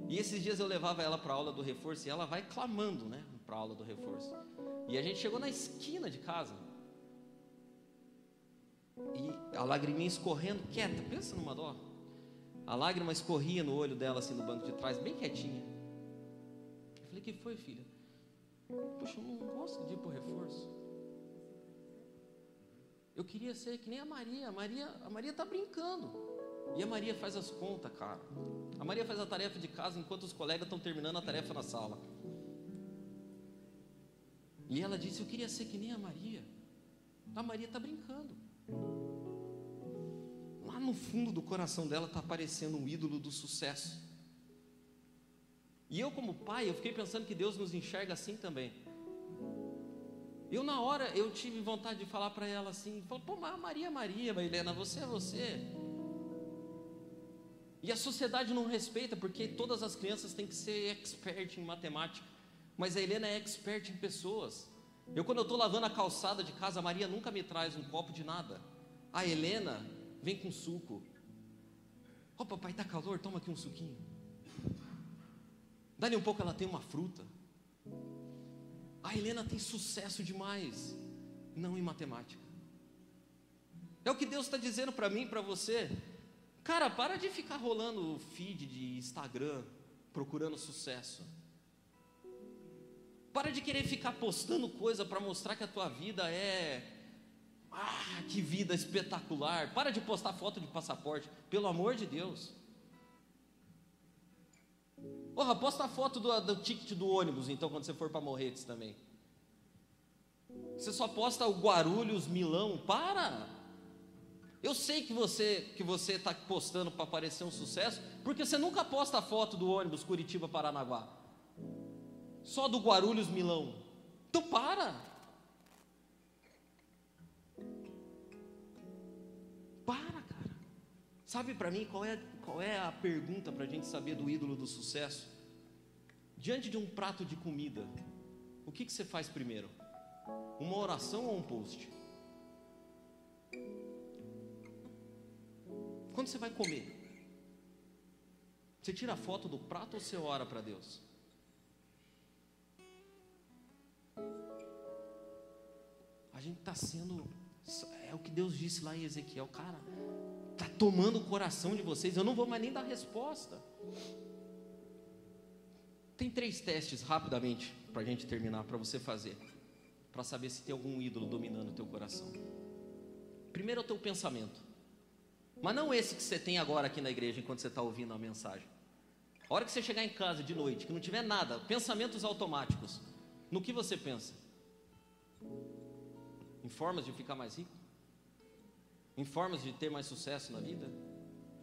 E esses dias eu levava ela para a aula do reforço e ela vai clamando, né, para a aula do reforço. E a gente chegou na esquina de casa. E a lagriminha escorrendo, quieta, pensa numa dó. A lágrima escorria no olho dela, assim, no banco de trás, bem quietinha. Falei, que foi, filha? Poxa, eu não gosto de ir o reforço. Eu queria ser que nem a Maria. A Maria, a Maria está brincando. E a Maria faz as contas, cara. A Maria faz a tarefa de casa enquanto os colegas estão terminando a tarefa na sala. E ela disse: Eu queria ser que nem a Maria. A Maria está brincando. Lá no fundo do coração dela está aparecendo um ídolo do sucesso. E eu, como pai, eu fiquei pensando que Deus nos enxerga assim também. Eu, na hora, eu tive vontade de falar para ela assim: Pô, Maria, Maria, Helena, você é você. E a sociedade não respeita, porque todas as crianças têm que ser expert em matemática. Mas a Helena é expert em pessoas. Eu, quando eu estou lavando a calçada de casa, a Maria nunca me traz um copo de nada. A Helena vem com suco. Ó, oh, papai, está calor, toma aqui um suquinho. Dali um pouco ela tem uma fruta. A Helena tem sucesso demais, não em matemática. É o que Deus está dizendo para mim, para você. Cara, para de ficar rolando o feed de Instagram procurando sucesso. Para de querer ficar postando coisa para mostrar que a tua vida é. Ah, que vida espetacular. Para de postar foto de passaporte, pelo amor de Deus. Porra, posta a foto do, do ticket do ônibus, então, quando você for para Morretes também. Você só posta o Guarulhos, Milão. Para! Eu sei que você que você está postando para parecer um sucesso, porque você nunca posta a foto do ônibus Curitiba Paranaguá, só do Guarulhos Milão. Então para. Para, cara. Sabe para mim qual é qual é a pergunta para a gente saber do ídolo do sucesso? Diante de um prato de comida, o que, que você faz primeiro? Uma oração ou um post? Quando você vai comer, Você tira foto do prato ou você ora para Deus? A gente está sendo. É o que Deus disse lá em Ezequiel, cara. Está tomando o coração de vocês. Eu não vou mais nem dar resposta. Tem três testes rapidamente para a gente terminar, para você fazer, para saber se tem algum ídolo dominando o teu coração. Primeiro é o teu pensamento, mas não esse que você tem agora aqui na igreja enquanto você está ouvindo a mensagem. A hora que você chegar em casa de noite, que não tiver nada, pensamentos automáticos, no que você pensa? Em formas de ficar mais rico? Em formas de ter mais sucesso na vida?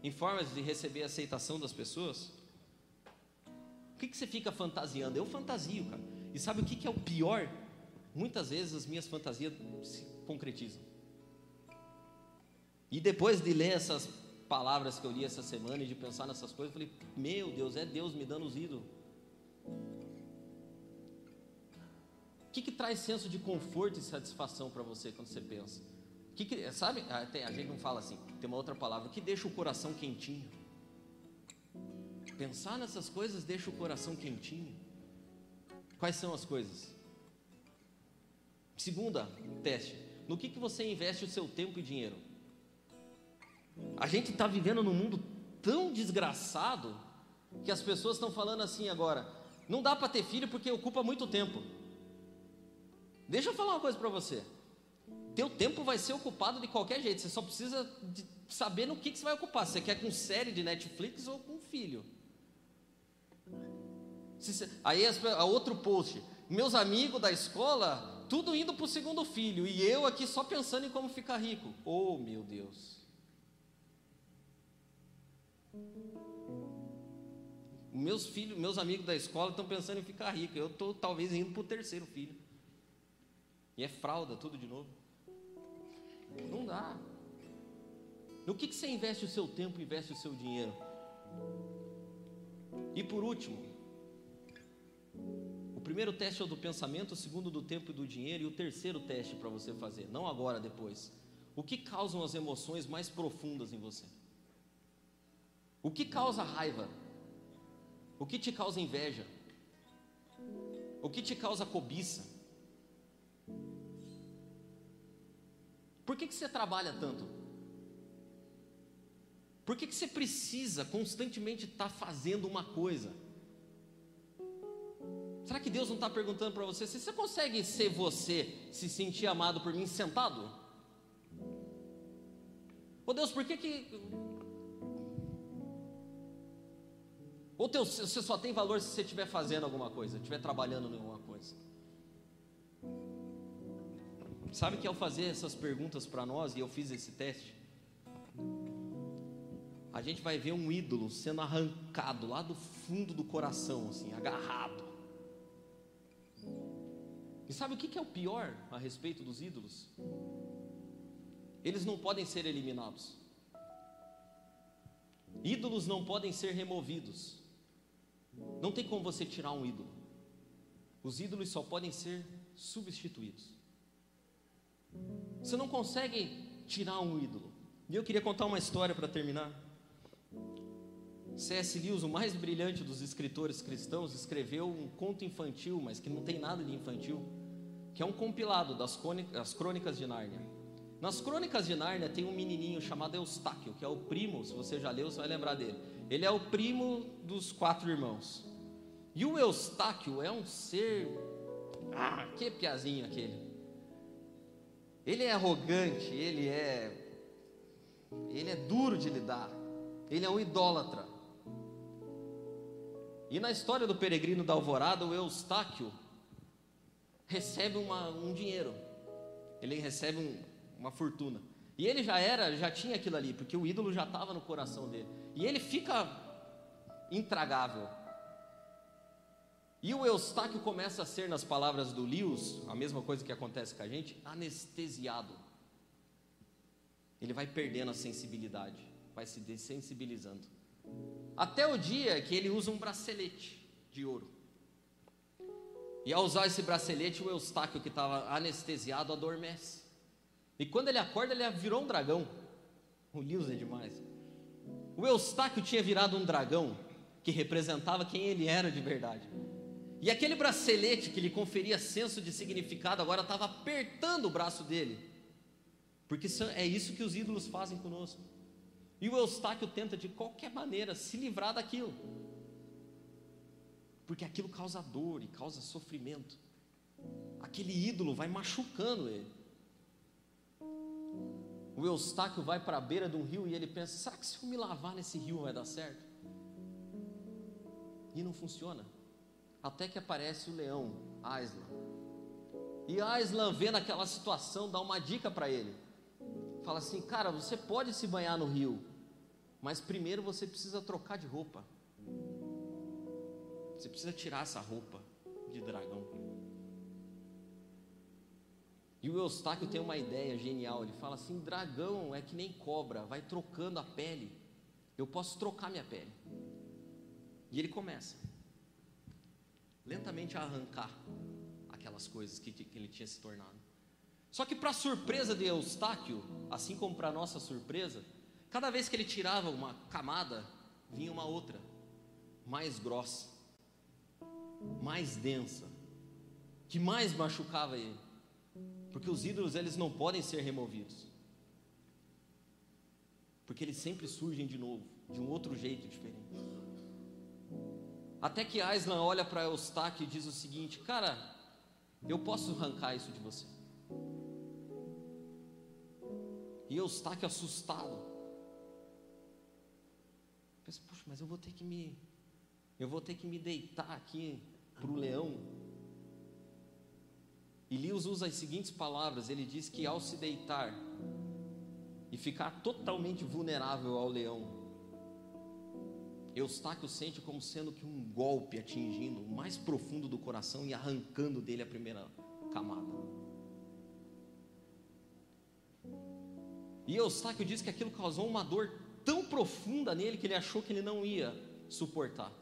Em formas de receber a aceitação das pessoas? O que, que você fica fantasiando? Eu fantasio, cara. E sabe o que, que é o pior? Muitas vezes as minhas fantasias se concretizam. E depois de ler essas palavras que eu li essa semana e de pensar nessas coisas, eu falei: Meu Deus, é Deus me dando os ídolos. O que, que traz senso de conforto e satisfação para você quando você pensa? Que sabe, ah, a gente não fala assim, tem uma outra palavra, que deixa o coração quentinho. Pensar nessas coisas deixa o coração quentinho. Quais são as coisas? Segunda teste: no que, que você investe o seu tempo e dinheiro? A gente está vivendo num mundo tão desgraçado que as pessoas estão falando assim agora: não dá para ter filho porque ocupa muito tempo. Deixa eu falar uma coisa para você. Teu tempo vai ser ocupado de qualquer jeito. Você só precisa saber no que, que você vai ocupar. Você quer com série de Netflix ou com filho? Aí a outro post, meus amigos da escola, tudo indo para o segundo filho, e eu aqui só pensando em como ficar rico. Oh meu Deus. Meus filhos, meus amigos da escola estão pensando em ficar rico. Eu estou talvez indo para o terceiro filho. E é fralda, tudo de novo. Não dá. No que, que você investe o seu tempo, investe o seu dinheiro? E por último, o primeiro teste é o do pensamento, o segundo do tempo e do dinheiro, e o terceiro teste para você fazer, não agora, depois. O que causam as emoções mais profundas em você? O que causa raiva? O que te causa inveja? O que te causa cobiça? Por que, que você trabalha tanto? Por que, que você precisa constantemente estar tá fazendo uma coisa? Será que Deus não está perguntando para você se você consegue ser você, se sentir amado por mim sentado? Ô Deus, por que que. Ou teu, você só tem valor se você estiver fazendo alguma coisa, estiver trabalhando em alguma coisa? Sabe que ao fazer essas perguntas para nós, e eu fiz esse teste, a gente vai ver um ídolo sendo arrancado lá do fundo do coração, assim, agarrado. E sabe o que é o pior a respeito dos ídolos? Eles não podem ser eliminados. Ídolos não podem ser removidos. Não tem como você tirar um ídolo. Os ídolos só podem ser substituídos. Você não consegue tirar um ídolo. E eu queria contar uma história para terminar. C.S. Lewis, o mais brilhante dos escritores cristãos, escreveu um conto infantil, mas que não tem nada de infantil, que é um compilado das crônicas de Nárnia. Nas crônicas de Nárnia tem um menininho chamado Eustáquio, que é o primo, se você já leu, você vai lembrar dele. Ele é o primo dos quatro irmãos. E o Eustáquio é um ser. Ah, que piazinho aquele. Ele é arrogante, ele é. Ele é duro de lidar. Ele é um idólatra. E na história do peregrino da alvorada, o Eustáquio recebe uma, um dinheiro. Ele recebe um, uma fortuna. E ele já era, já tinha aquilo ali, porque o ídolo já estava no coração dele. E ele fica intragável. E o Eustáquio começa a ser, nas palavras do Lewis, a mesma coisa que acontece com a gente, anestesiado. Ele vai perdendo a sensibilidade, vai se dessensibilizando. Até o dia que ele usa um bracelete de ouro. E ao usar esse bracelete, o Eustáquio, que estava anestesiado, adormece. E quando ele acorda, ele virou um dragão. O Lewis é demais. O Eustáquio tinha virado um dragão que representava quem ele era de verdade. E aquele bracelete que lhe conferia senso de significado agora estava apertando o braço dele. Porque é isso que os ídolos fazem conosco. E o Eustáquio tenta de qualquer maneira se livrar daquilo. Porque aquilo causa dor e causa sofrimento. Aquele ídolo vai machucando ele. O Eustáquio vai para a beira de um rio e ele pensa: será que se eu me lavar nesse rio vai dar certo? E não funciona. Até que aparece o leão, Aislan. E Aislan, vendo aquela situação, dá uma dica para ele. Fala assim: Cara, você pode se banhar no rio, mas primeiro você precisa trocar de roupa. Você precisa tirar essa roupa de dragão. E o Eustáquio tem uma ideia genial. Ele fala assim: dragão é que nem cobra, vai trocando a pele. Eu posso trocar minha pele. E ele começa lentamente a arrancar aquelas coisas que, que ele tinha se tornado. Só que, para surpresa de Eustáquio, assim como para nossa surpresa, cada vez que ele tirava uma camada, vinha uma outra, mais grossa, mais densa, que mais machucava ele. Porque os ídolos eles não podem ser removidos. Porque eles sempre surgem de novo, de um outro jeito diferente. Até que Aislan olha para Eustáquio e diz o seguinte: Cara, eu posso arrancar isso de você. E Eustáquio assustado. Pensa, puxa, mas eu vou ter que me. Eu vou ter que me deitar aqui para o leão. Elias usa as seguintes palavras: ele diz que ao se deitar e ficar totalmente vulnerável ao leão, Eustáquio sente como sendo que um golpe atingindo o mais profundo do coração e arrancando dele a primeira camada. E Eustáquio diz que aquilo causou uma dor tão profunda nele que ele achou que ele não ia suportar.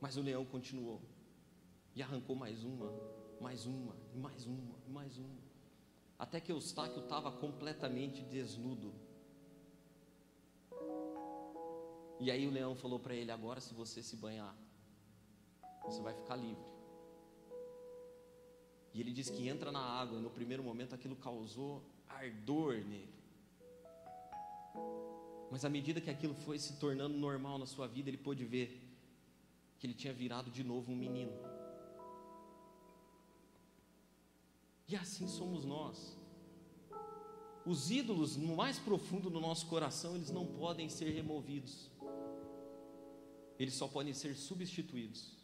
Mas o leão continuou e arrancou mais uma, mais uma, mais uma, mais uma, até que Eustáquio estava completamente desnudo E aí o leão falou para ele: Agora, se você se banhar, você vai ficar livre. E ele diz que entra na água, no primeiro momento aquilo causou ardor nele. Mas à medida que aquilo foi se tornando normal na sua vida, ele pôde ver que ele tinha virado de novo um menino. E assim somos nós. Os ídolos no mais profundo do nosso coração, eles não podem ser removidos eles só podem ser substituídos.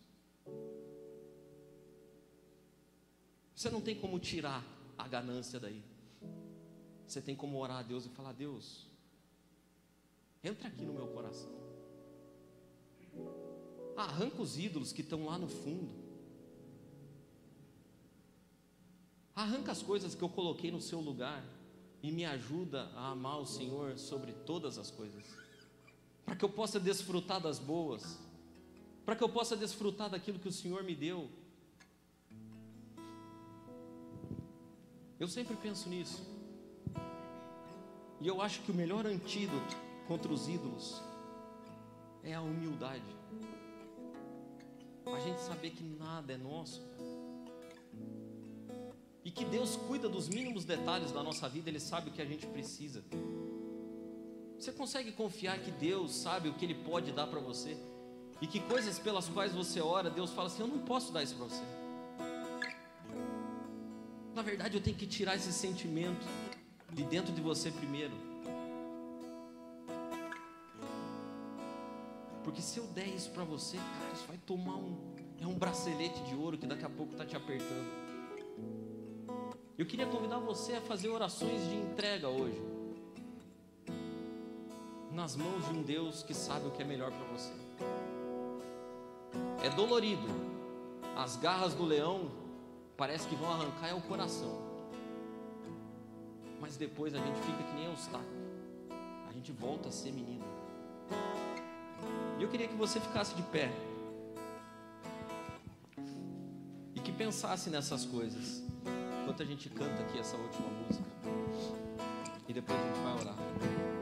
Você não tem como tirar a ganância daí. Você tem como orar a Deus e falar: Deus, entra aqui no meu coração. Arranca os ídolos que estão lá no fundo. Arranca as coisas que eu coloquei no seu lugar e me ajuda a amar o Senhor sobre todas as coisas para que eu possa desfrutar das boas, para que eu possa desfrutar daquilo que o Senhor me deu. Eu sempre penso nisso. E eu acho que o melhor antídoto contra os ídolos é a humildade. A gente saber que nada é nosso. E que Deus cuida dos mínimos detalhes da nossa vida, Ele sabe o que a gente precisa. Você consegue confiar que Deus sabe o que Ele pode dar para você? E que coisas pelas quais você ora, Deus fala assim: Eu não posso dar isso para você. Na verdade, eu tenho que tirar esse sentimento de dentro de você primeiro. Porque se eu der isso para você, cara, isso vai tomar um. É um bracelete de ouro que daqui a pouco está te apertando. Eu queria convidar você a fazer orações de entrega hoje nas mãos de um Deus que sabe o que é melhor para você. É dolorido. As garras do leão parece que vão arrancar é o coração. Mas depois a gente fica que nem Eustáquio. A gente volta a ser menino. E eu queria que você ficasse de pé. E que pensasse nessas coisas. Enquanto a gente canta aqui essa última música. E depois a gente vai orar.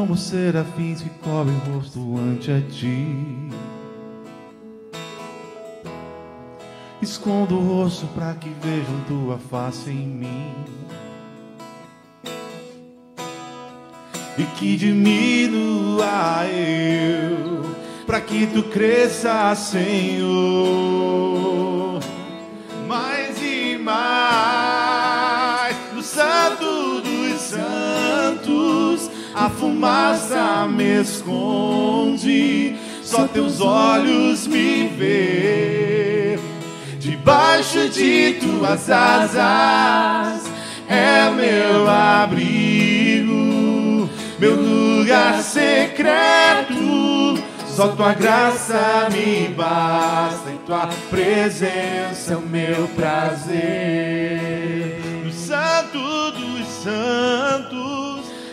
Como serafins que cobrem o rosto ante a Ti. Escondo o rosto para que vejam tua face em mim. E que diminua eu, para que tu cresça, Senhor, fumaça me esconde, só teus olhos me veem debaixo de tuas asas é meu abrigo, meu lugar secreto. Só tua graça me basta, e tua presença é o meu prazer. No Santo dos Santos,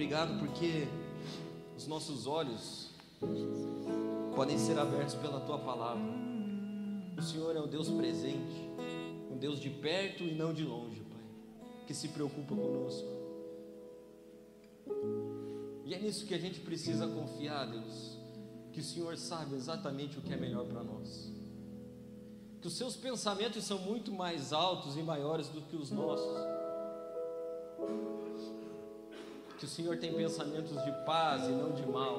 Obrigado porque os nossos olhos podem ser abertos pela tua palavra. O Senhor é um Deus presente, um Deus de perto e não de longe, Pai, que se preocupa conosco. E é nisso que a gente precisa confiar, Deus, que o Senhor sabe exatamente o que é melhor para nós. Que os seus pensamentos são muito mais altos e maiores do que os nossos. Que o Senhor tem pensamentos de paz e não de mal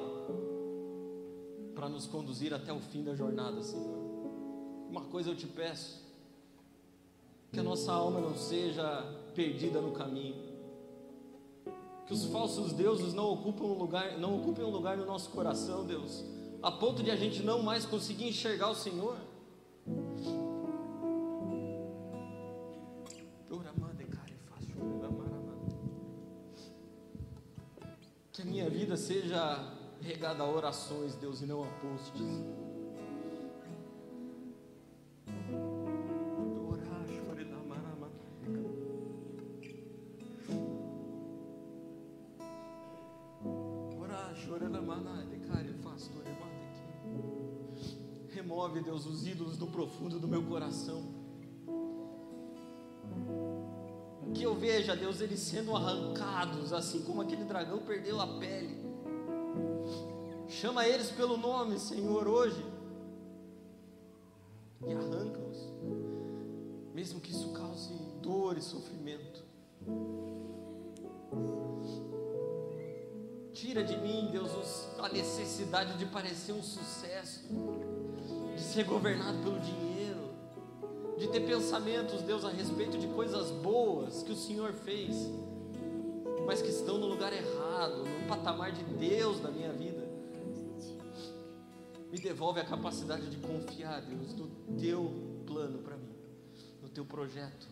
para nos conduzir até o fim da jornada, Senhor. Uma coisa eu te peço: que a nossa alma não seja perdida no caminho, que os falsos deuses não ocupem um lugar, não ocupem um lugar no nosso coração, Deus, a ponto de a gente não mais conseguir enxergar o Senhor. Que a minha vida seja regada a orações, Deus, e não a postes. Remove, Deus, os ídolos do profundo do meu coração. Veja, Deus, eles sendo arrancados, assim como aquele dragão perdeu a pele. Chama eles pelo nome, Senhor, hoje. E arranca-os. Mesmo que isso cause dor e sofrimento. Tira de mim, Deus, a necessidade de parecer um sucesso, de ser governado pelo dinheiro, de ter pensamentos, Deus, a respeito de coisas boas que o Senhor fez, mas que estão no lugar errado, no patamar de Deus da minha vida. Me devolve a capacidade de confiar, Deus, no teu plano para mim, no teu projeto.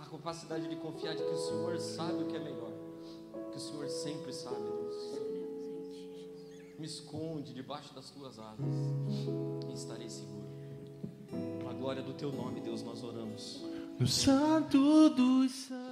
A capacidade de confiar de que o Senhor sabe o que é melhor, que o Senhor sempre sabe, Deus. Me esconde debaixo das tuas asas e estarei seguro. Glória do teu nome, Deus, nós oramos. No Santo dos Santos.